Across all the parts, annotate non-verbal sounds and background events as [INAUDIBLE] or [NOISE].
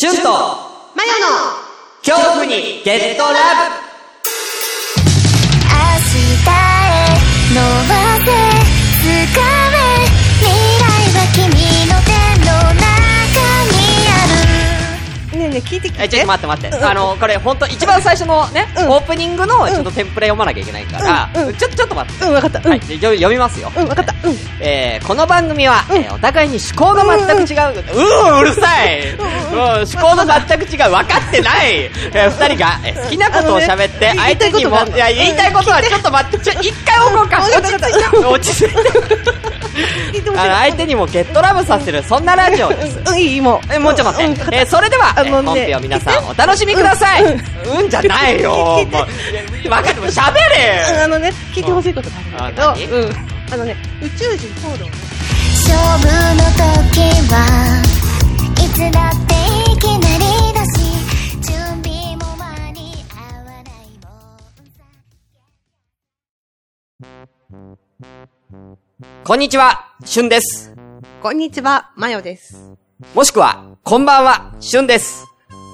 シュンと。マヨの。恐怖にゲットラブ聞いて聞いて。え、ちょっと待って待って。あの、これほんと一番最初のね、うんオープニングのちょっとテンプレ読まなきゃいけないから、うんうんちょ、ちょっと待って。うん、わかった。うん。はい、読読みますよ。うん、わかった。うん。えー、この番組は、うんえーお互いに思考が全く違う。うーん、うるさい。うん、思考の全く違う。分かってない。えー、二人が、えー好きなことを喋って、相手にも、言いや、言いたいことはちょっと待って、ちょ、一回置こうか。落ち着いて。落ち着いて。相手にもゲットラブさせる、そんなラジオです。うん、いい、もう。え、もうちょっと待って。えーそれでは、えーあのね本編を皆さんお楽しみください。うんじゃないよ。もう、分かっても喋うんれあのね、聞いてほしいことがあるんだけど、あうん。あのね、宇宙人行動。勝負の時はいつだってこんにちは、しゅんです。こんにちは、マヨです。もしくは、こんばんは、しゅんです。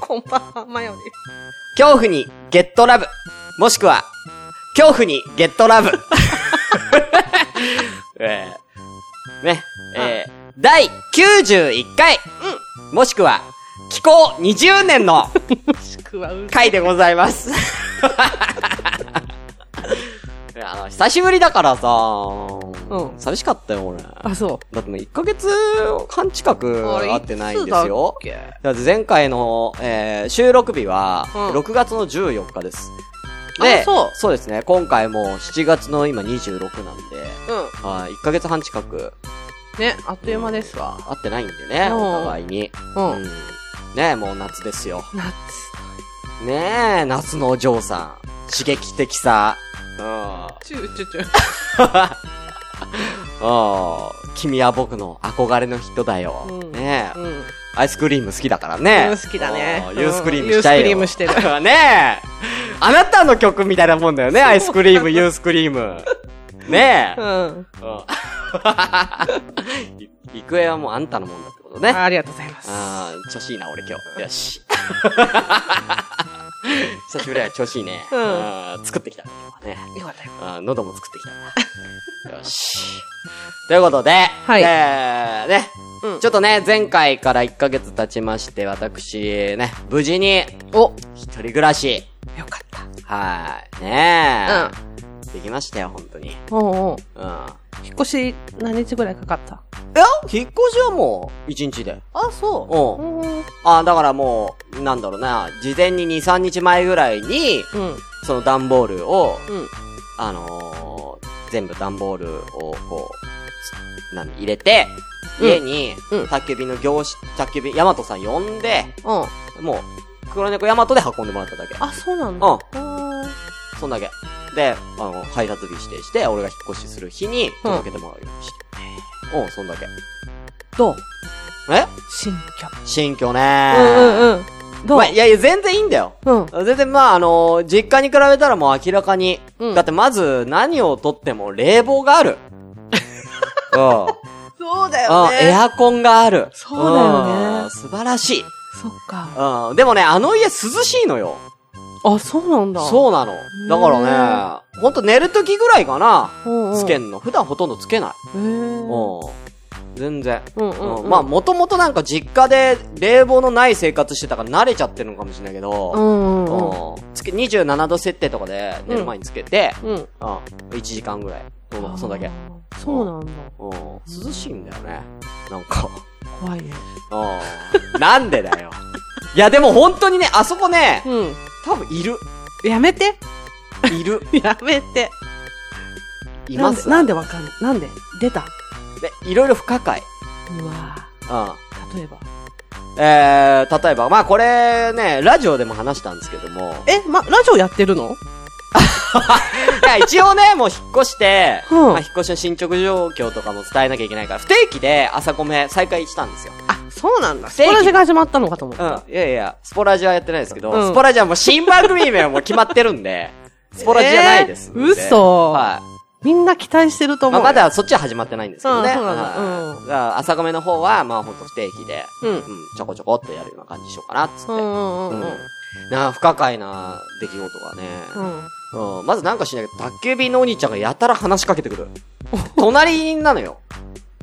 こんばんは、マヨです。恐怖にゲットラブ。もしくは、恐怖にゲットラブ。えー、ね、えー、第91回。もしくは、気候20年の [LAUGHS] もしくは、う回でございます。いやあの、久しぶりだからさ、うん寂しかったよ、俺。あ、そだってもう1ヶ月半近う。く会ってないんですよ。だっ前回の、えー収録日は、うん6月の14日です。あそうそうですね。今回も7月の今26なんで、うはい、1ヶ月半近くん。ね、あっという間ですわ。会ってないんでね、うんお互いに。うん。うんねもう夏ですよ。夏。ねえ、夏のお嬢さん。刺激的さ。うん。チューチューチュー。[LAUGHS] ああ、君は僕の憧れの人だよ。うんねえ、うん。アイスクリーム好きだからね。うん好きだね you scream しちゃえよ。 you scream してる [LAUGHS] ねえ。あなたの曲みたいなもんだよね、 I scream、you scream。ねえ。うん。うん。[LAUGHS] い行方はもうあんたのもんだってことね。あありがとうございます。ああ、調子いいな、俺今日。よし。[LAUGHS] 久しぶりだよ、調子いいね。うん作ってきた、ね。よかったよ。あー喉も作ってきたな。[LAUGHS] よし。ということで、はいえー、ね、うんちょっとね、前回から1ヶ月経ちまして、私、ね、無事に、お、一人暮らし、よかった。はい、ねえ、できましたよ、本当に。おうおううん。引っ越し何日ぐらいかかった？いや、引っ越しはもう、1日で。あ、そう。うんうん。あ、だからもう、なんだろうな、事前に2、3日前ぐらいに、うん。その段ボールを、うん。あのー、全部段ボールをこう、つなん入れて、うん家にうん、宅急便の業種、宅急便、ヤマトさん呼んで、うん。もう、黒猫ヤマトで運んでもらっただけ。あ、そうなんだ。うんうん。そんだけ。で、あの、配達日指定して、俺が引っ越しする日に届けてもらうようにして。うん、そんだけ。どう？え？新居。新居ねうんうんうん。どう？まあ、いやいや、全然いいんだよ。うん。全然まあ、あの実家に比べたらもう明らかに。うんだってまず、何をとっても冷房がある。[LAUGHS] うん。そうだうん、エアコンがある。そうだよねうん素晴らしい。そっか。うん。でもね、あの家涼しいのよ。あ、そうなんだ。そうなの。だからね、ほんと寝る時ぐらいかな。つけんの。普段ほとんどつけない。へーうん。全然。うんうんうん。まあ、もともとなんか実家で冷房のない生活してたから慣れちゃってるのかもしれないけど、うんうんうん。うん。つけ、27度設定とかで寝る前につけて、うん。うん。1時間ぐらい。どうぞ、そんだけ。そうなんだ。うん。涼しいんだよね。なんか。怖いね。うん。なんでだよ。いや、でも本当にね、あそこね、うん。多分いる。やめて。いる。[LAUGHS] やめて。います。なんでわかんないなんで？出たで、いろいろ不可解。うわうん。例えば？えー、例えば、まあこれね、ラジオでも話したんですけども、え、ま、ラジオやってるの？[LAUGHS] いや、一応ね、もう引っ越して、うんまあ引っ越しの進捗状況とかも伝えなきゃいけないから、不定期で朝コメ再開したんですよ。あ、そうなんだ。スポラジが始まったのかと思っうんた。。いやいや、スポラジはやってないですけど、うんスポラジはもう新番組名はもう決まってるんで、[LAUGHS] スポラジじゃないです。えー？嘘はい。みんな期待してると思う。まあ、まだそっちは始まってないんですけどね。あそうなんだはいうん朝亀の方は、まあほんと不定期で、うんうん、ちょこちょこっとやるような感じにしようかな、っつって。うんうんうんうん。なあ、不可解な出来事がね。うん。うん、まずなんかしないけど、宅急便のお兄ちゃんがやたら話しかけてくる。隣なのよ。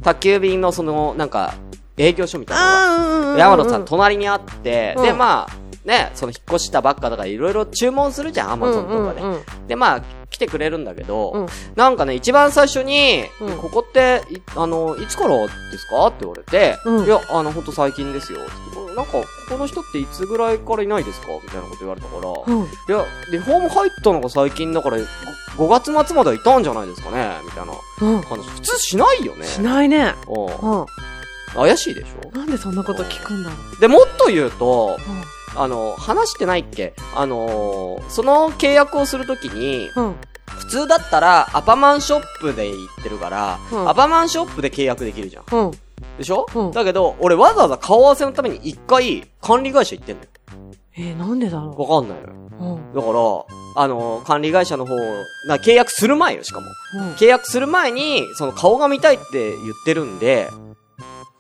宅急便のその、なんか、営業所みたいなのが。山野さん隣にあって、うんで、まあ、ね、その引っ越したばっかだからいろいろ注文するじゃん、アマゾンとかで。で、まあ、来てくれるんだけど、うんなんかね、一番最初に、うんここって、いあの、いつからですか？って言われて、うんいや、あの、ほんと最近ですよ。なんか、ここの人っていつぐらいからいないですか？みたいなこと言われたから、うん。いや、リフォーム入ったのが最近だから、ご 5, 月末まではいたんじゃないですかね？みたいなうん。話。普通しないよね。しないね。うんうん。怪しいでしょ？なんでそんなこと聞くんだろう。で、もっと言うと、うん。あの、話してないっけ？あのーその契約をするときに、うん。普通だったら、アパマンショップで行ってるから、うんアパマンショップで契約できるじゃん。うん。でしょ、うんだけど、俺わざわざ顔合わせのために一回、管理会社行ってんのよ。えー、なんでだろわかんないのよ。う。うん。だから、あのー管理会社の方、な契約する前よ、しかも。うん。契約する前に、その顔が見たいって言ってるんで、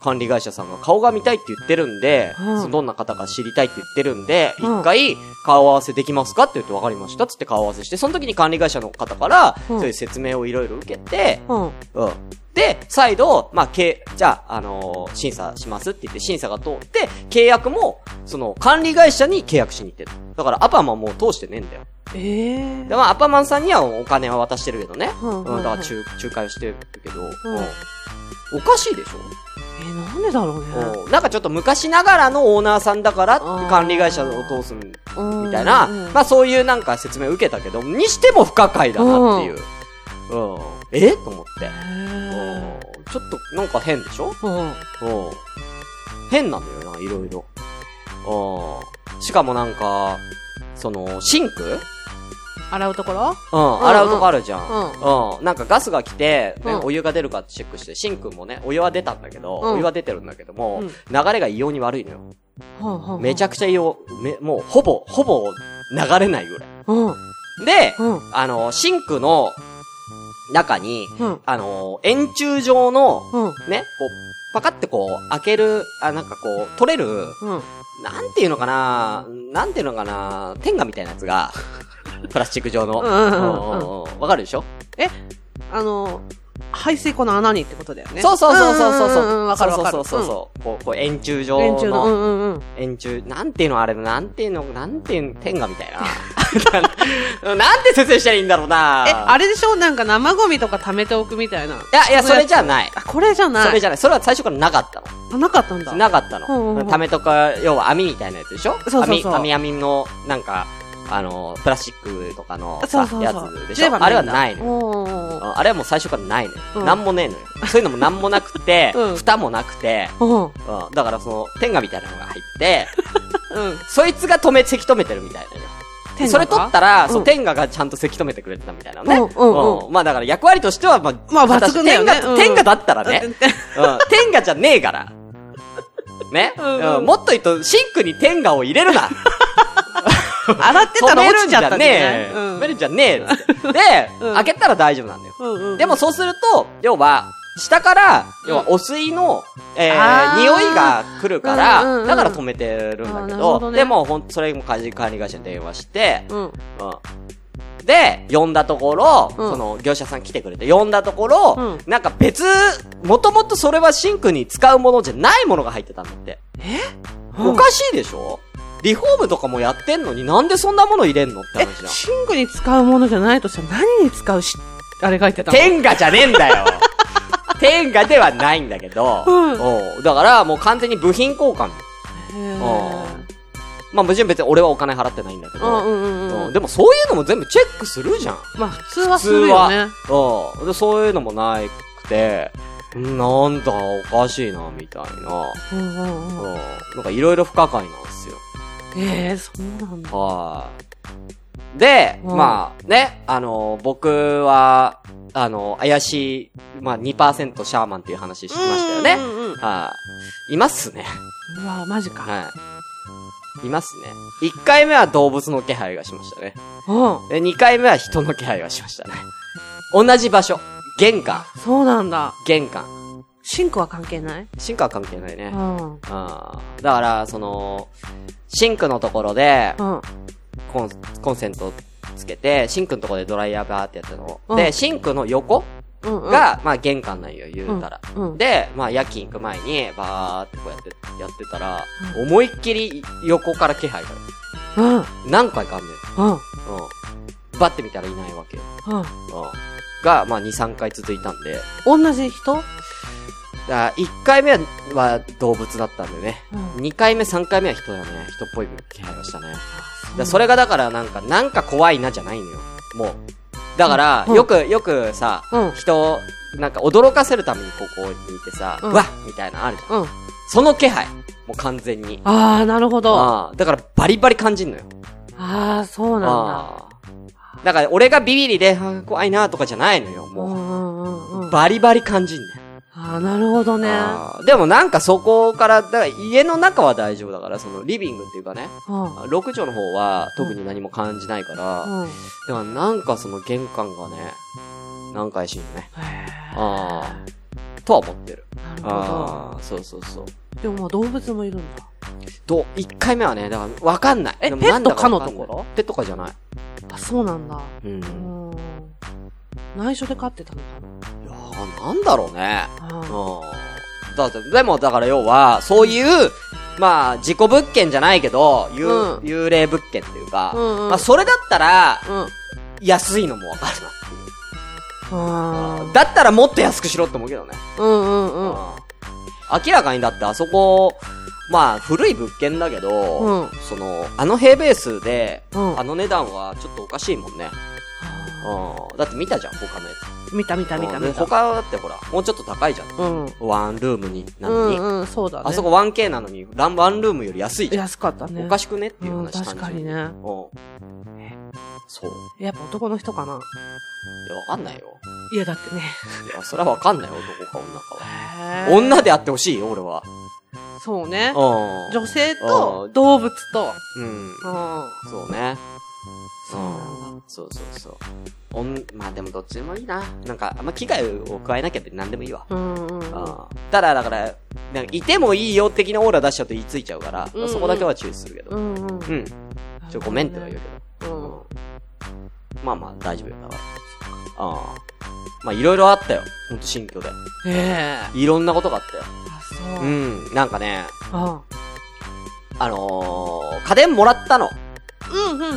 管理会社さんが顔が見たいって言ってるんで、うんどんな方か知りたいって言ってるんで、一、うん回顔合わせできますかって言って分かりましたっつって顔合わせして、その時に管理会社の方から、うんそういう説明をいろいろ受けて、うん。うん。で、再度、まあ、け、じゃあ、あのー審査しますって言って審査が通って、契約も、その、管理会社に契約しに行ってる。だから、アパマンもう通してねえんだよ。えー。で、まあ、アパマンさんにはお金は渡してるけどね。うんうん、だから、仲、仲介をしてるけど、うんんおかしいでしょ、えー、なんでだろうね。うん、なんかちょっと昔ながらのオーナーさんだから、管理会社を通すみうんたいな、うんまあそういうなんか説明を受けたけど、にしても不可解だなっていう。うん。え？と思って。ちょっとなんか変でしょ？うん。うん。変なんだよな、いろいろ。うん。しかもなんか、その、シンク？洗うところ？うん、洗うとこあるじゃん。ううん。なんかガスが来て、お湯が出るかチェックして、シンクもね、お湯は出たんだけど、うんお湯は出てるんだけども、うん流れが異様に悪いのよ。うん。めちゃくちゃ異様、め、もうほぼ、ほぼ流れないぐらい。うん。で、うん。あの、シンクの中に、うん。あの、円柱状の、うん。ね、こう、パカってこう、開ける、あ、なんかこう、取れる、うん。なんていうのかななんていうのかな天下みたいなやつが、プラスチック状の。わかるでしょ？あの、排水溝の穴にってことだよね。そうそうそうそうそう。んんんんわかるわかる。そうそうそうそう。こう、こう円柱状うん。円柱の。うの、んうんうん。円柱、なんていうのあれ、なんていうの、なんていうの、天下みたいな。[LAUGHS] なんて説明したらいいんだろうなえ、あれでしょ？なんか生ゴミとか貯めておくみたいな。いや、いや、それじゃない。あ、これじゃない。それじゃない。それは最初からなかったの。あなかったんだ。なかったの。うんうんうんためとか、要は網みたいなやつでしょ？そうそうそう網、網網の、なんか、あの、プラスチックとかのさ、そうそうそう。やつでしょ？あれはないのよ。あれはもう最初からないのよ。うんなんもねえのよ。そういうのもなんもなくて、[LAUGHS] うん蓋もなくて、うん。うん、だからその、天下みたいなのが入って、[LAUGHS] うん。そいつが止め、せき止めてるみたいなね。天下が？それ取ったら、そう、うん天下がちゃんとせき止めてくれてたみたいなね。うんうんうんまあだから役割としては、まあ、まあ抜群だよね天下、だったらね。うん。天下じゃねえから。ね、うんもっと言うと、シンクに天下を入れるな。[LAUGHS] [LAUGHS] 洗ってたら落ちちゃったんだねねえ。止めるんじゃねえ。で、うん開けたら大丈夫なんだよ。うんうん。でもそうすると、要は、下から、要は、お水の、えー、匂いが来るから、うんうんうんだから止めてるんだけど、ほどねでも、ほんそれも管理管理会社に電話して、うん。うん。で、呼んだところ、うんその、業者さん来てくれて、呼んだところ、うんなんか別、もともとそれはシンクに使うものじゃないものが入ってたんだって。おかしいでしょ？リフォームとかもやってんのになんでそんなもの入れんのってえ話じゃん。、シンクに使うものじゃないとしたら何に使うし、あれ書いてたの？天下じゃねえんだよ [LAUGHS] 天下ではないんだけど、うんだからもう完全に部品交換。まあ、もちろん別に俺はお金払ってないんだけど、うんうんうんでもそういうのも全部チェックするじゃん。まあ普通はするよね。うん。で、そういうのもなくて、んなんだ、おかしいな、みたいな。うん。うん。なんかいろいろ不可解なんですよ。ええ、そうなんだ。はい。で、うんまあね、あの、僕は、あの、怪しい、まあ2%シャーマンっていう話しましたよね。うんうんうんはい。いますね。うわマジか。はい。いますね。1回目は動物の気配がしましたね。うん。で、2回目は人の気配がしましたね。同じ場所。玄関。そうなんだ。玄関。シンクは関係ない？シンクは関係ないね。うん。うん。だから、その、シンクのところで、うん。コン、コンセントつけて、シンクのところでドライヤーバーってやってるの。うんで、シンクの横うんうん。が、まあ玄関なんよ、言うたら。うんうんで、まあ夜勤行く前に、バーってこうやって、やってたら、思いっきり横から気配が。うん。うん。何回かあんねん。うん。うん。バッて見たらいないわけよ。うん。うん。が、まあ2、3回続いたんで、同じ人？だから1回目は動物だったんでね。うん2回目、3回目は人だね。人っぽい気配がしたね。だそれがだからなんか、なんか怖いなじゃないのよ。もう。だから、うんよく、よくさ、うん人を、なんか驚かせるためにここにいてさ、ううんわっみたいなのあるじゃん。うん。その気配。もう完全に。ああ、なるほど。あああ、だからバリバリ感じんのよ。あー、そうなんだ。ああ。だから俺がビビリで、怖いなとかじゃないのよ、もう。バリバリ感じんね。ああ、なるほどね。でもなんかそこから、だから家の中は大丈夫だから、そのリビングっていうかね、うん。6畳の方は特に何も感じないから、うん。でもなんかその玄関がね、何回しんのね。ああ。とは思ってる。なるほああ、そうそうそう。ど。でもまあ動物もいるんだ。と、1回目はね、だからわかんない。えペット可のところ？ペットかじゃない。あ、そうなんだ。うん。ういん。内緒で飼ってたのかやーなんだろうね。な。うんあ。だって、でもだから要は、そういう、まあ、事故物件じゃないけど、幽うん幽霊物件っていうか、うんうんまあ、それだったら、うん。安いのもわかるなっていう。あだったらもっと安くしろって思うけどね。ーうんうんうん。うん明らかにだってあそこ、まあ、古い物件だけど、うんその、あの平米数で、うんあの値段はちょっとおかしいもんね。うん。だって見たじゃん、他のやつ。見た見た見た見た。他だってほら、もうちょっと高いじゃん。うん。ワンルームに、なうのに。んうん、そうだね。あそこ 1K なのに、ランワンルームより安いじゃん。安かったね。おかしくねっていううん、話確かに。ね。うん。そう。やっぱ男の人かないや、わかんないよ。いや、だってね。いや、それはわかんないよ、男か女かは。へー女であってほしいよ、俺は。そうね。うん。女性うんと動物と。うん。うん。そうね。そう。そうそうそう。おん、まあでもどっちでもいいな。なんか、あんま危害を加えなきゃって何でもいいわ。うんうん。ただ、だから、なんかいてもいいよ的なオーラ出しちゃうと言いついちゃうから、うんうんそこだけは注意するけど。うんうん。うん。ちょ、ごめんっては言うけど。うん。うん。まあまあ、大丈夫よ、だから。ああ。まあ、いろいろあったよ。ほんと新居で。ええ。いろんなことがあったよ。あ、そうう。ん。なんかね、ああのー、家電もらったの。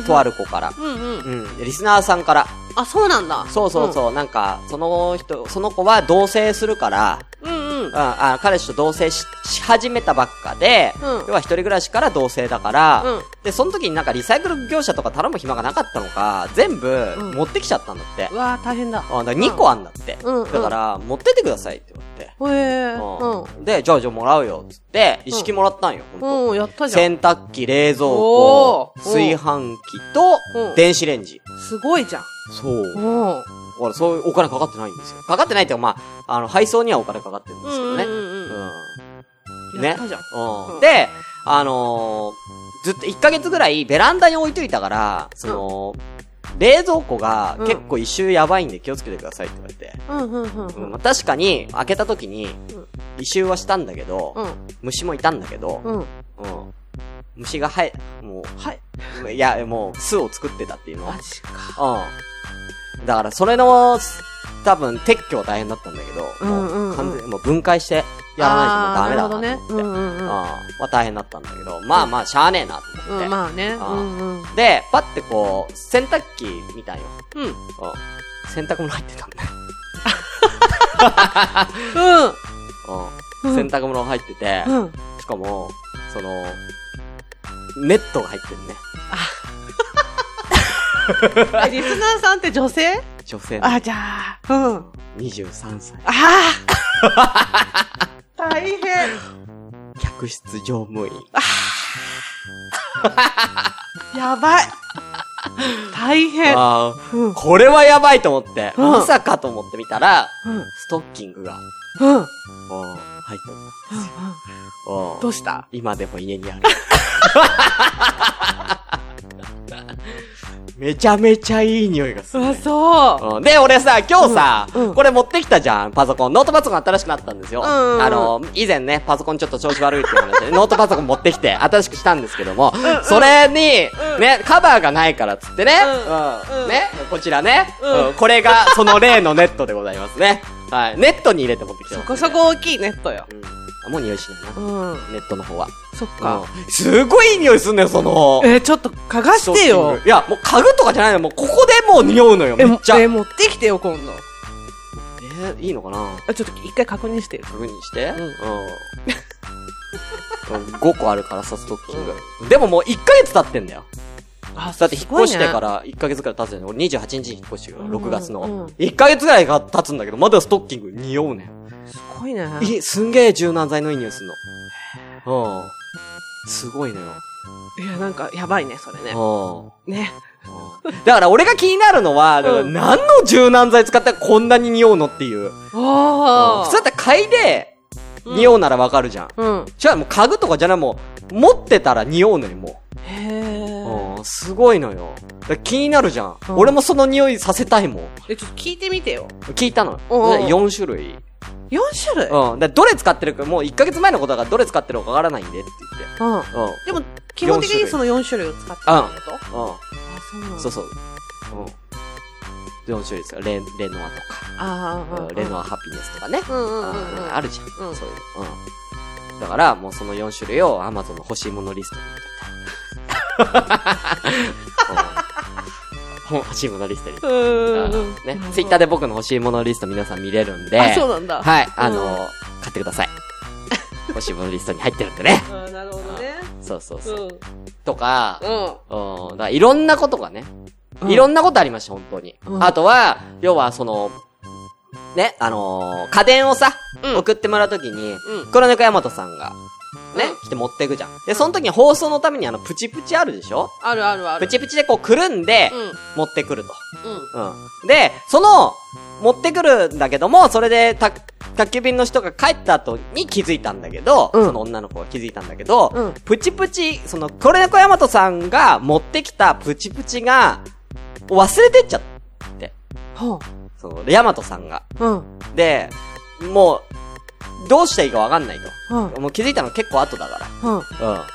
とある子から。うんうん。うん。リスナーさんから。あ、そうなんだ。そうそうそう。なんか、その人、その子は同棲するから、うん。うんうんうん、。あ彼氏と同棲しし始めたばっかで、うん要は一人暮らしから同棲だから、うんで、その時になんかリサイクル業者とか頼む暇がなかったのか、全部うん持ってきちゃったんだって。うわー、大変だ。あだから2個あんだって。うんうんだから、持ってってくださいって言われて。へえ。うんで、じゃあじゃあもらうよ、つって、一式もらったんよ、ほんと。うん。うん、やったじゃん。洗炊機、冷蔵庫、おー炊飯器とう、ん電子レンジ。すごいじゃん。そう。うん。ほら、そういうお金かかってないんですよ。かかってないっていうか、まあ、あの、配送にはお金かかってるんですけどね。うんうんうんうんね。うんうんで、あのーずっと1ヶ月ぐらいベランダに置いといたから、その、冷蔵庫がうん結構一周やばいんで気をつけてくださいって言われて。うんうんうん確かに、開けた時にん、一周はしたんだけど、うん。虫もいたんだけど、うん。うん。虫が生え、もはい。う、いや、もう巣を作ってたっていうの。マジか。うん。だから、それの、多分、撤去は大変だったんだけど、うんう完全にもう分解してやらないともうダメだなと思って。ね。うんうんうん。あまあ大変だったんだけど、まあまあ、しゃあねえなと思って。うん、まあね。うあんうん。で、パッてこう、洗濯機見たんよ。うん。洗濯物入ってたんだよ。[LAUGHS] うん。洗濯物入ってて、うん。しかも、その、ネットが入ってるね。え [LAUGHS] リスナーさんって女性？女性のあ、じゃあ。うん。23歳。ああ [LAUGHS] 大変。客室乗務員。やばい。大変。ああ、うん。これはやばいと思って、うんまさかと思ってみたら、うん。ストッキングが、うん。入ったんですよ。うんどうした？今でも家にある。[LAUGHS] [LAUGHS] めちゃめちゃいい匂いがする、あ、ね。そう。うんで、俺さ、今日さ、うんうんこれ持ってきたじゃん、パソコン。ノートパソコン新しくなったんですよ。うんうんうんあの、以前ね、パソコンちょっと調子悪いって話で、[LAUGHS] ノートパソコン持ってきて、新しくしたんですけども、それに、うんね、カバーがないからっつってね、うんうんね、こちらね、うんうんこれがその例のネットでございますね。はい。ネットに入れて持ってきてます、そこそこ大きいネットよ。うんあもう匂いしないな。うん。ネットの方は。そっか。うんすごいいい匂いすんのよ、その。えー、ちょっと嗅がしてよ。いや、もう家具とかじゃないの、もうここでもう匂うのよ、めえ、っちゃ。ええ持ってきてよ、今度。ー、いいのかな？あちょっと一回確認してよ。確認して？うんうん。[LAUGHS] 5個あるからさ、ストッキング。でももう1ヶ月経ってんだよ。あだって引っ越してか。ら1ヶ月くらい経つよね。俺28日に引っ越してるから、うん6月うんの。1ヶ月ぐらいが経つんだけど、まだストッキング匂うね。すごいね。いい、すんげえ柔軟剤のいい匂いすんの。うん。すごいのよ。いや、なんか、やばいね、それね。うん。ね。だから俺が気になるのは、うん何の柔軟剤使ったらこんなに匂うのっていう。ああ。普通だったら嗅いで、匂うならわかるじゃん。うん。じゃあもう家具とかじゃないもう、持ってたら匂うのよ、もへえ。う。うん、すごいのよ。気になるじゃん,、うん俺もその匂いさせたいもん。え、ちょっと聞いてみてよ。聞いたの。うんうん4種類。4種類？うん。だどれ使ってるか、もう1ヶ月前のことだからどれ使ってるかわからないんでってうん。言って。でも、基本的にその4種類を使ってるってこと？うん。うん。あ、そうなんだ。そうそう。うん。4種類ですよ。レ、レノアとか。ああ、うんレノアハピネスとかね。うんうんうんうん。ああるじゃん。うんそういうの。うん。だから、もうその4種類を Amazon の欲しいものリストに入れて [LAUGHS] 欲しいものリストに。ね。ツイッターで僕の欲しいものリスト皆さん見れるんで。あ、そうなんだ。はい。あうんのー、買ってください。[LAUGHS] 欲しいものリストに入ってるんでね。あーなるほどね。そうそううそう。ん。とか、うん。うん。だいろんなことがね。うんいろんなことありました、本当に。うんあとは、要はその、ね、あのー家電をさ、うん送ってもらうときに、うん黒猫大和さんが、ね、うん来て持っていくじゃん。で、その時に放送のためにあの、プチプチあるでしょ？あるあるある。プチプチでこう、くるんで、うん。持ってくると。うん。うん。で、その、持ってくるんだけども、それで、た、宅急便の人が帰った後に気づいたんだけど、うんその女の子が気づいたんだけど、うんプチプチ、その、黒猫大和さんが持ってきたプチプチが、忘れてっちゃって。ほその、ヤマトさんが。う。うん。で、もう、どうしていいかわかんないうん。と。もう気づいたの結構後だかうん。ら。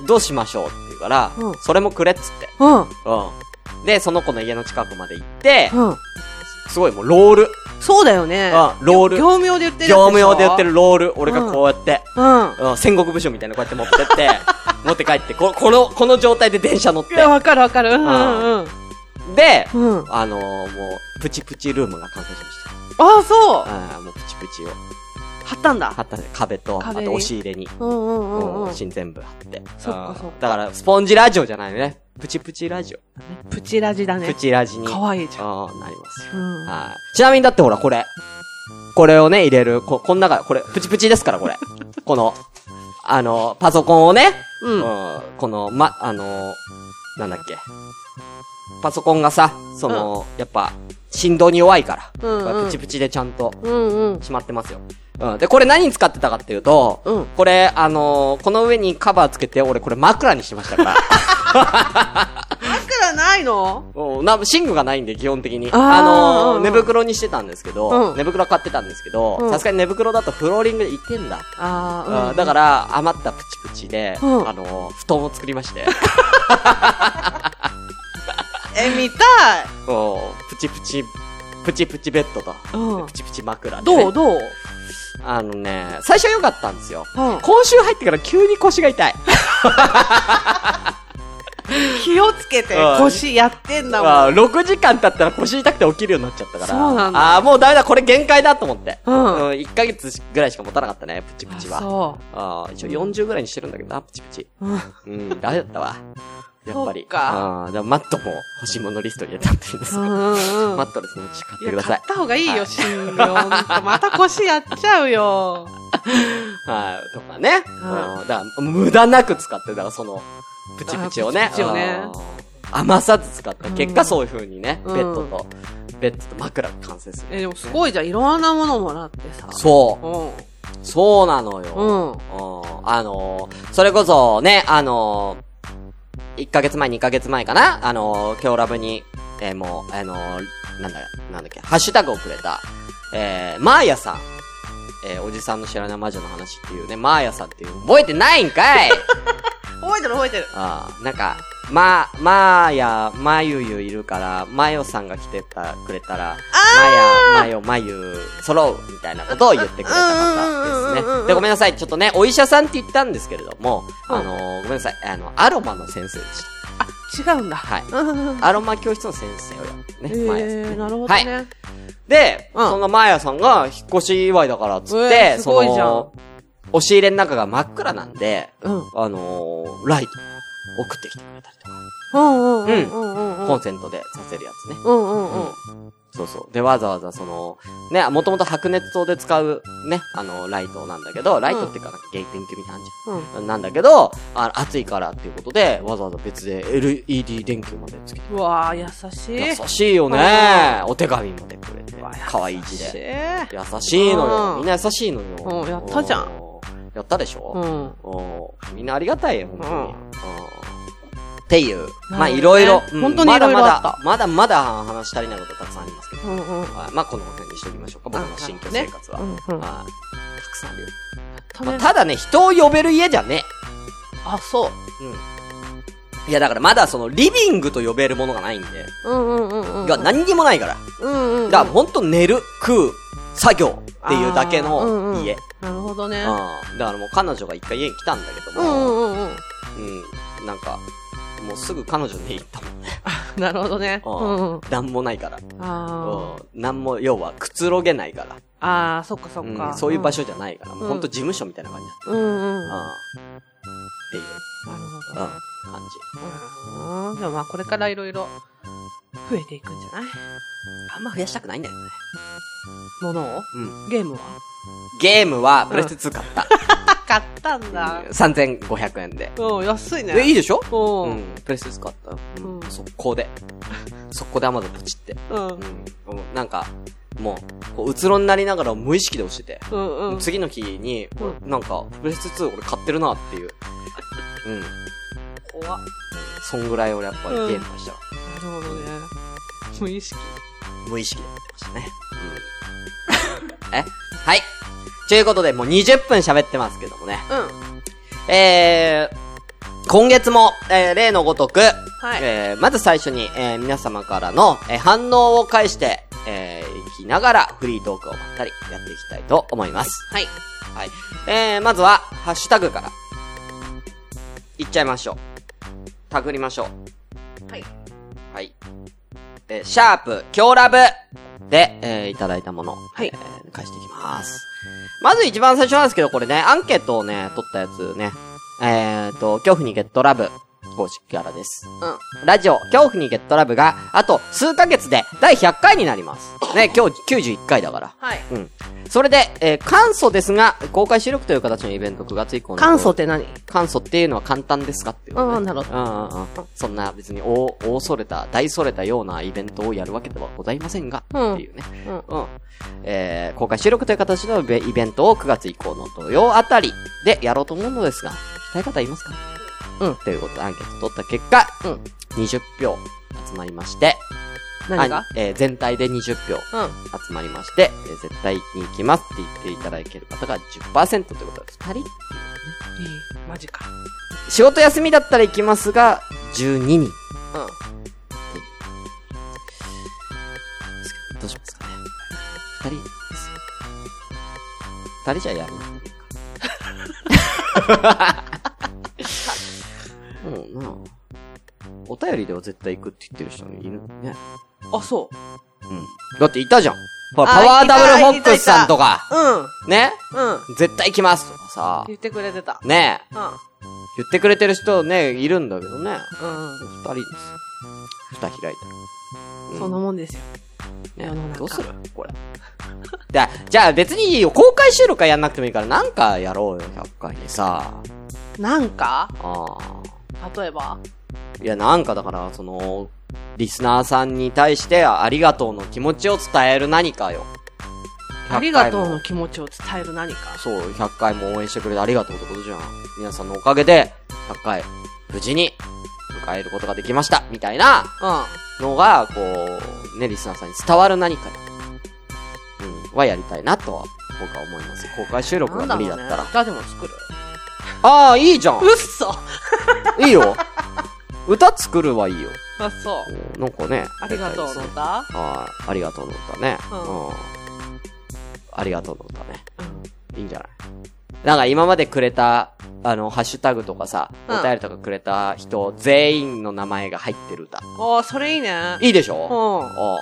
うん。どうしましょうって言うから、うんそれもくれっつって。うん。うん。で、その子の家の近くまで行って、うん。すごいもうロール。そうだよね。うんロール業務用で言ってる業務用で売ってるロール、俺がこうやって、うん。うん、戦国武将みたいなこうやって持ってって、[LAUGHS] 持って帰って、ここの、この状態で電車乗っいや、て。わかるわかる。うんうんで、うん。うん。あのー、もう、プチプチルームが完成しましああ、そう。た。あもうプチプチを。貼ったんだ。貼ったね壁と、あと押し入れに。うんうんうんうん。芯全部貼って。うんそっかそっかだから、スポンジラジオじゃないね。プチプチラジオ。プチラジだね。プチラジに。かわいいじゃん。ああ、なりますよ。うん。はい。ちなみにだってほら、これ。これをね、入れる、こ、こん中、これ、プチプチですから、これ。[LAUGHS] この、あの、パソコンをね、うんうんこの、ま、あの、なんだっけ。パソコンがさ、その、やっぱ、振動に弱いから、うんうんプチプチでちゃんと、うんうん。しまってますよ。うん。で、これ何に使ってたかっていうと、うん。これ、あのーこの上にカバーつけて、俺これ枕にしてましたから。[LAUGHS] 枕ないの？うん。な、寝具がないんで、基本的に。あーあの寝袋にしてたんですけど、うん。寝袋買ってたんですけどう、ん。さすがに寝袋だとフローリングでいけんだ。ああ、うん。だから、余ったプチプチで、うん。あのー布団を作りまして、[LAUGHS] え、見たい。うん。プチプチ、プチプチベッドと、うん。プチプチ枕で、ね。どう？どう？あのね、最初は良かったんですよ。うん。今週入ってから急に腰が痛い。気をつけてうん腰やってんだもん。あー6時間経ったら腰痛くて起きるようになっちゃったから。そうなんだああ、もうダメだ、これ限界だと思って。うん1ヶ月ぐらいしか持たなかったね、プチプチは。そああ、一応40ぐらいにしてるんだけどな、プチプチ。う。うん。うん、ダメだったわ。やっぱり。そっかああ、でもマットも欲しいものリストに入れたっていうんですけど。うんうん [LAUGHS] マットレスもうち買ってください買っ。た方がいいよ、診療。また腰やっちゃうよ。[LAUGHS] はい、とかね。うんうん、だから、無駄なく使って、だからその、プチプチをね。あプチプチをねうん余さず使った結果、うんそういう風にね、うんベッドと、ベッドと枕が完成する。え、でもすごいじゃん。いろんなものもらってさ。そう。うん。そうなのよ。うんうんあのーそれこそね、あのー1ヶ月前、2ヶ月前かな？あのー、今日ラブに、えーもう、あのーなんだ、なんだっけ、ハッシュタグをくれた、えー、マーヤさん。えー、おじさんの知らない魔女の話っていうね、マーヤさんっていう、覚えてないんかい [LAUGHS] 覚えてる覚えてる。ああ、なんか、ま、まーや、まゆゆいるから、まよさんが来てた、くれたら、まや、まよ、まゆ、揃う、みたいなことを言ってくれた方ですね。で、ごめんなさい。ちょっとね、お医者さんって言ったんですけれども、うんあのーごめんなさい。あの、アロマの先生でした。違うんだ。はいうん。アロマ教室の先生をやってね、まやさんえー、なるほどはいね。で、うんそのマーヤさんが引っ越し祝いだからっつっえて、ーすごいじゃんその、押し入れの中が真っ暗なんで、うん。あのーライト送ってきてくれたりとか、うんうんうん。コンセントでさせるやつね。うんうんうん。そうそう。で、わざわざその、ね、もともと白熱灯で使うね、あの、ライトなんだけど、ライトっていうかなんかゲー電球みたいなのあんじうん。なんだけど、あの、暑いからっていうことで、わざわざ別で LED 電球までつけて。うわー、優しい。優しいよね。お手紙も出てくれて。可愛い字で。で。優しいのよ。うんみんな優しいのよ。うんやったじゃんうん。やったでしうょん。うん。みんなありがたいよ、本当に。っていう。まあ、いろいろ。うん本当にいろいろあったまだまだ、まだ話し足りないことたくさんありますけど。まあ、この辺にしておきましょうか。僕の新居生活は。たくさんあるよ。まあ、ただね、人を呼べる家じゃねあ、そう。え。うん。いや、だからまだその、リビングと呼べるものがないんで。うんうんうんうん。いや、何にもないから。うんうんうん。だからほんと寝る、食う、作業っていうだけの家。なるほどね。うん。だからもう彼女が一回家に来たんだけどうんも、うんうんうん。うん。なんか、もうすぐ彼女に行ったもんね。[LAUGHS] なるほどね。ううんうん。なんもないから。あうん。なんも、要は、くつろげないから。あ。ああ、そっかそっか。うん。そういう場所じゃないから。もうほんとうん事務所みたいな感じだ。うんうん。うん。なっていう、るうん、ほど。感うん。でもまあこれからいろいろ増えていくんじゃない？じ。あんま増やしたくないんだよね。ものを？うん。ゲームは？ゲームは、プレステ2買った。あ、[LAUGHS] 買ったんだ。3500円で。うん、安いえ、いね。いでしょ？う。うんん。プレステ2買った。うんうん。速攻で。速攻でアマゾンポチって。うん。なんか、もう、こう、うつろになりながら無意識で押してて。うんうん。次の日に、うなんか、プレステ2俺買ってるなっていう。うん。怖っそんぐらい俺やっぱりゲームはしたわ。なるほどね。無意識。無意識でやってましたね。うん。え？はい。ということで、もう20分喋ってますけどもね。うん。えー、今月も、えー、例のごとく、はいえー、まず最初に、えー、皆様からの、えー、反応を返して、えー、いきながらフリートークをまったりやっていきたいと思います。はい。はい。えー、まずは、ハッシュタグから、いっちゃいましょう。タグりましょう。はい。はい。えー、シャープ、今日ラブで、えー、いただいたもの、はいえー、返していきます。まず一番最初なんですけど、これね、アンケートをね、取ったやつね、えーと、恐怖にゲットラブ、公式からです。うん。ラジオ、恐怖にゲットラブが、あと数ヶ月で第100回になります。ね、今日91回だから。はい。うん。それで、えー、簡素ですが、公開収録という形のイベント9月以降の。簡素って何？簡素っていうのは簡単ですかっていう、ね。うんなるほど。うんうんうん。そんな別に大、大それた、大それたようなイベントをやるわけではございませんが、うんっていうね。うん。うん。えー、公開収録という形のイベイベントを9月以降の土曜あたりでやろうと思うのですが、聞きたい方いますか？うん。ということでアンケート取った結果、うん。20票集まりまして、何が？あえー全体で20票うん。集まりまして、えー絶対に行きますって言っていただける方が10%ということです。2人いい。マジか。仕事休みだったら行きますが、12人。うん。どうしますかね。2人ですよ。2人じゃやる [LAUGHS] うん、なあ。お便りでは絶対行くって言ってる人もいるね。あ、そうん。だっていたじゃん。パワーダブルフォックスさんとか、う。うん。ねうん。絶対行きますとかさ、言ってくれてた。ねうん。言ってくれてる人ね、いるんだけどね。うん。二人ですよ。蓋開いたら。うそんなもんですよ。ね世の中どうする？これ。じゃあ、じゃあ別にいいよ。公開収録はやんなくてもいいから、なんかやろうよ、100回でさ。なんか？あ例えば？あ。いや、なんかだから、その、リスナーさんに対してありがとうの気持ちを伝える何かよ。ありがとう100回もの気持ちを伝える何か？そう、100回も応援してくれてありがとうってことじゃん。皆さんのおかげで、100回、無事に迎えることができましたみたいなうん。のが、こう、ね、リスナーさんに伝わる何か、うん、はやりたいなとは、僕は思います。公開収録が無理だったら。歌でも作る。ああ、いいじゃんうっそいいよ [LAUGHS] 歌作るはいいよ。あ、そう。うんなんかね。ありがとうの歌はい。ありがとうの歌ね。ううんん。ありがとうの歌ね。うん。いいんじゃない？なんか今までくれた、あの、ハッシュタグとかさ、うんお便りとかくれた人、全員の名前が入ってる歌。おー、それいいね。いいでしょ？うん。おう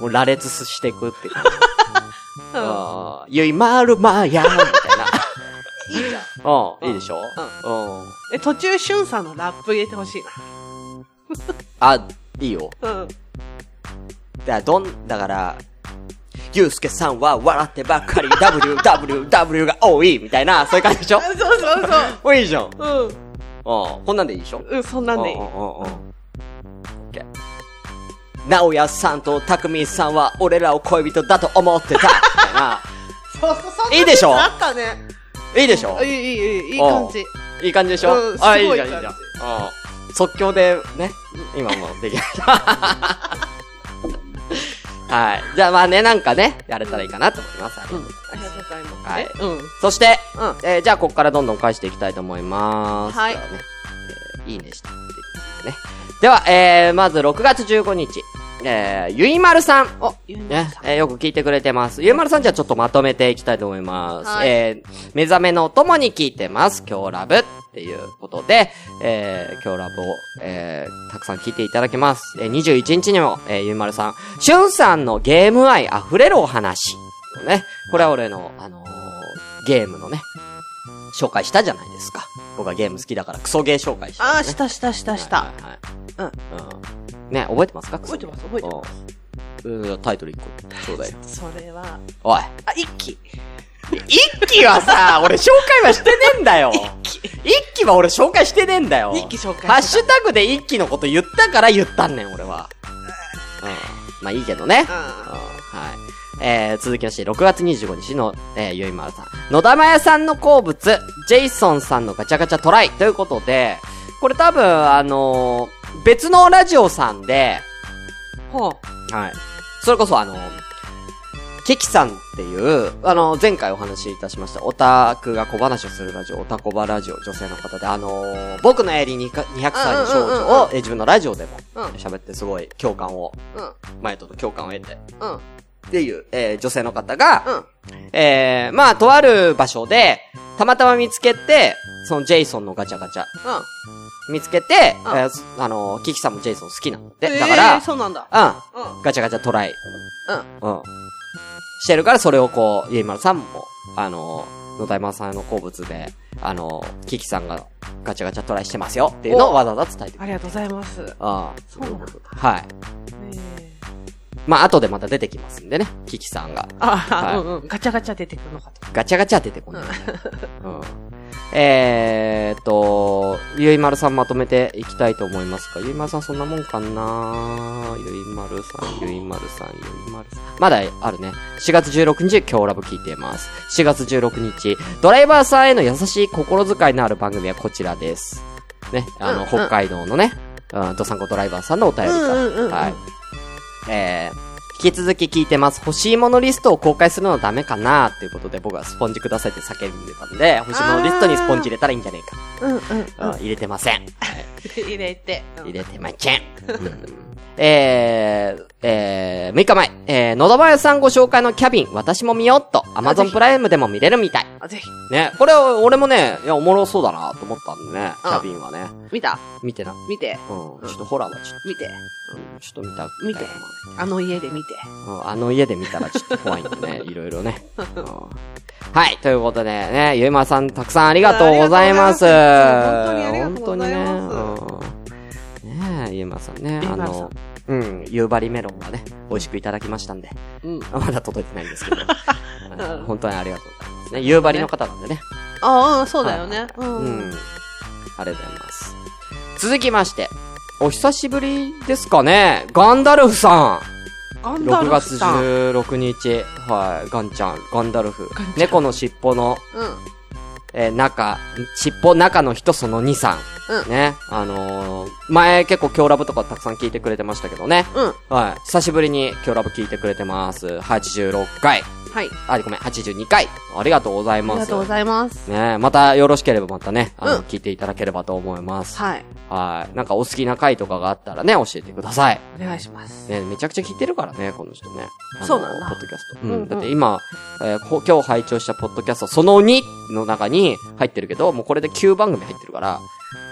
もう羅列していくって感じ。[LAUGHS] うん。ああ、ゆいまるまや、みたいな。うん、いいでしょ？うん。え、途中、しゅんさんのラップ入れてほしい [LAUGHS] あ、いいよ。な。うん。だから、どん、だから、ゆうすけさんは笑ってばっかり WWW が多いみたいな、そういう感じでしょ？[LAUGHS] そうそうそう。おいいじゃん。うん。うん。こんなんでいいでしょ？うん、そんなんでいい。うんうんうんうん。オッケー。直哉さんと匠さんは俺らを恋人だと思ってたみたいな。[LAUGHS] そうそうそう。いいでしょ？あったね。いいでしょ？いい、いい、いい、いい感じ。いい感じでしょ？うんあ、いいいじゃん、いいじゃん。うん即興でね、今もできました。[LAUGHS] はい。じゃあまあね、なんかね、やれたらいいかなと思います。うん。ありがとうございます。はいうん。そして、うん。えーじゃあここからどんどん返していきたいと思います。はいね、えーいいねしてね。では、えー、まず6月15日、えー、ゆいまるさん。お、さ、ん。えーよく聞いてくれてます。ゆうまるさんじゃあちょっとまとめていきたいと思います。はいえー、目覚めのお供に聞いてます。今日ラブっていうことで、えー、今日ラブを、えー、たくさん聞いていただきます。えー、21日にも、えー、ゆうまるさん、しゅんさんのゲーム愛溢れるお話。ね。これは俺の、あのーゲームのね、紹介したじゃないですか。僕はゲーム好きだからクソゲー紹介した、ね。あー、したしたしたした。はいはいはいうん。うん。ね、覚えてますか？覚えてます、覚えてます。す。うん、タイトル一個、ちょうだいよ。[LAUGHS] それは、おい。あ、一気。一期はさ、[LAUGHS] 俺紹介はしてねえんだよ。一期は俺紹介してねえんだよ。一期紹介ハッシュタグで一期のこと言ったから言ったんねん、俺は。うん。まあいいけどね。ううん。はい。えー、続きまして、6月25日の、えー、ゆいまるさん。野田真屋さんの好物、ジェイソンさんのガチャガチャトライ。ということで、これ多分、あのー別のラジオさんで、ん。ほう。はい。それこそあの、ケキさんっていう、あの、前回お話しいたしました、オタクが小話をするラジオ、オタコバラジオ、女性の方で、あのー僕の襟にか200歳の少うんうんうん女を、え自分のラジオでもうん喋ってすごい共感を、うん。前と共感を得て、うん。っていう、えー女性の方が、うん。えー、まあ、とある場所で、たまたま見つけて、そのジェイソンのガチャガチャ、うん。見つけて、うんえーあのーキキさんもジェイソン好きなので、えーだから、そうなんだ。うん、うん。ガチャガチャトライ、うん。うん。してるから、それをこう、ゆいまるさんも、あの、野田山さんの好物で、あの、キキさんがガチャガチャトライしてますよっていうのをおわざわざ伝えてくる。ありがとうございます。ねああ、そうなんだはい。えまあ、後でまた出てきますんでね、キキさんが。あ、はいうんうん。ガチャガチャ出てくるのかと。ガチャガチャ出てこない。うん。えーっと、ゆいまるさんまとめていきたいと思いますかゆいまるさんそんなもんかなゆいまるさん、ゆいまるさん、ゆいまるさん。まだあるね。4月16日、今日ラブ聞いています。4月16日、ドライバーさんへの優しい心遣いのある番組はこちらです。ね、あの、うん北海道のね、うん、ドサンコドライバーさんのお便りか。うんうんうんうんはい。えー、引き続き聞いてます。欲しいものリストを公開するのはダメかなっていうことで僕はスポンジくださいって叫んでたんで、欲しいものリストにスポンジ入れたらいいんじゃねえか。うんうんうん入れてません。は [LAUGHS] い入れて。入れてません。うんえー、えー、6日前、えー、野田林さんご紹介のキャビン、私も見よっと、アマゾンプライムでも見れるみたい。あ、ぜひ。ね、これ俺もね、いや、おもろそうだなと思ったんでね、キャビンはね。見た？見てな。見て。うん、ちょっとホラーはちょっ見て。と、うん、ちょっと見た。見てあの家で見て。うんあの家で見たらちょっと怖いんでね、[LAUGHS] いろいろね。うんはい、ということでね、ゆいまさんたくさんありがとうございます。ありがとうございます本当にね。本うんゆいまさんね、あの、うん、夕張メロンがね、美味しくいただきましたんで、うん。あ [LAUGHS] まだ届いてないんですけど、う [LAUGHS] ん本当にありがとうございますね。夕張の方なんでね。ああ、そうだよね。う。うんん。ありがとうございます。続きまして、お久しぶりですかねガンダルフさん。6ガンダル月フさん。16日、はい、ガンちゃん、ガンダルフ。猫の尻尾の、うん。えー中、尻尾中の人その2、3。うんね、あのー前結構今日ラブとかたくさん聞いてくれてましたけどね。うん。はい。久しぶりに今日ラブ聞いてくれてます。86回。はい。あ、ごめん、82回。ありがとうございあます。りがとうございます。ねまたよろしければまたね、あの、うん聞いていただければと思います。はい。はい。なんかお好きな回とかがあったらね、教えてください。お願いします。ね、めちゃくちゃ聞いてるからね、この人ね。そうなんだポッドキャスト。うん。うんうんだって今、えーこ今日拝聴したポッドキャスト、その2の中に入ってるけど、もうこれで9番組入ってるから、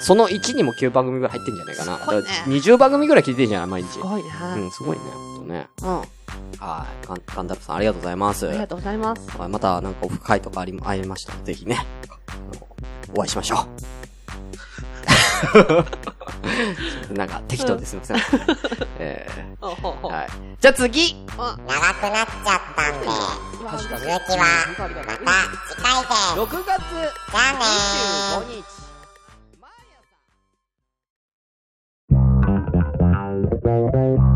その1にも9番組ぐらい入ってんじゃないかな。すごいねだから20番組ぐらい聞いてんじゃない毎日す。ごいね。うん、すごいね、ほんとね。うん。はい。ガンガンダルさんありがとうございます。ありがとうございます。はいまた、なんかオフ会とかあり、ありましたら、ぜひね、あのお会いしましょう。[LAUGHS] なんか、適当ですいません。[LAUGHS] えはい。じゃあ次長くなっちゃったんで、続きはまた次回で。!6 月じゃあねー。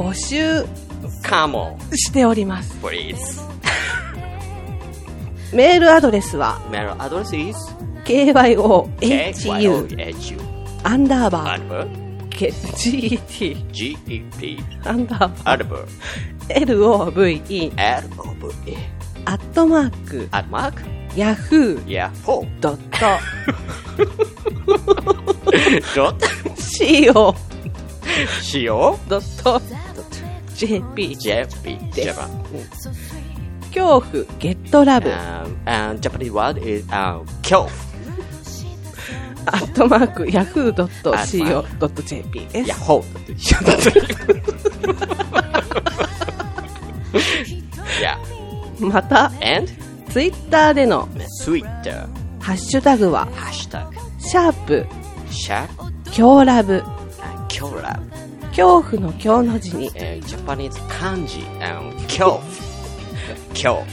募集 Come on, しております。メールアドレスは、Mail address is kyohu アンダーバー get GEP アンダーバー love アットマーク at mark ヤフー Yahoo ドッ dot co CO ドット JP JP です恐怖 Get Love Japanese word is 恐怖アットマーク Yahoo.co.jp です。Yahoo.co.jp また And? ツイッターでのツイッターハッシュタグはハッシュタグ。シャープシャー。プラブ。今日ラブ。恐怖の恐の字に。えー、ジャパニーズ漢字、um, 恐怖。恐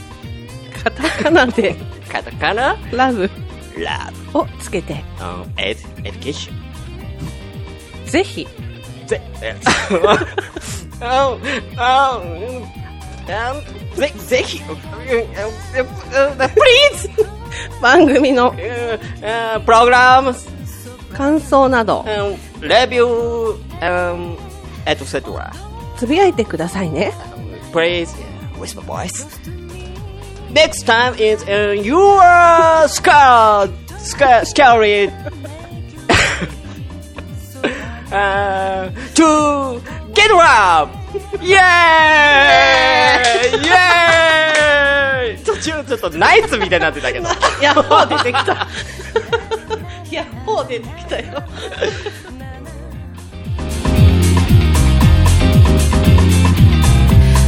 カタカナで。カタカナ、ラブ。ラをつけて。ブ、um, ed, education. ぜひ。ぜ、え、あ、あ、あ、ぜ、ぜひ、please! 番組の。プログラム、感想など。レビュー、at etc. つぶやいてくださいね。Please whisper voice. Next time is in your scar, scar, scary. [LAUGHS] uh, to get up. Yay! Yay! [LAUGHS] 途中ちょっとナイツみたいになってたけど。やっほー出てきた。やっほー出てきたよ。[LAUGHS]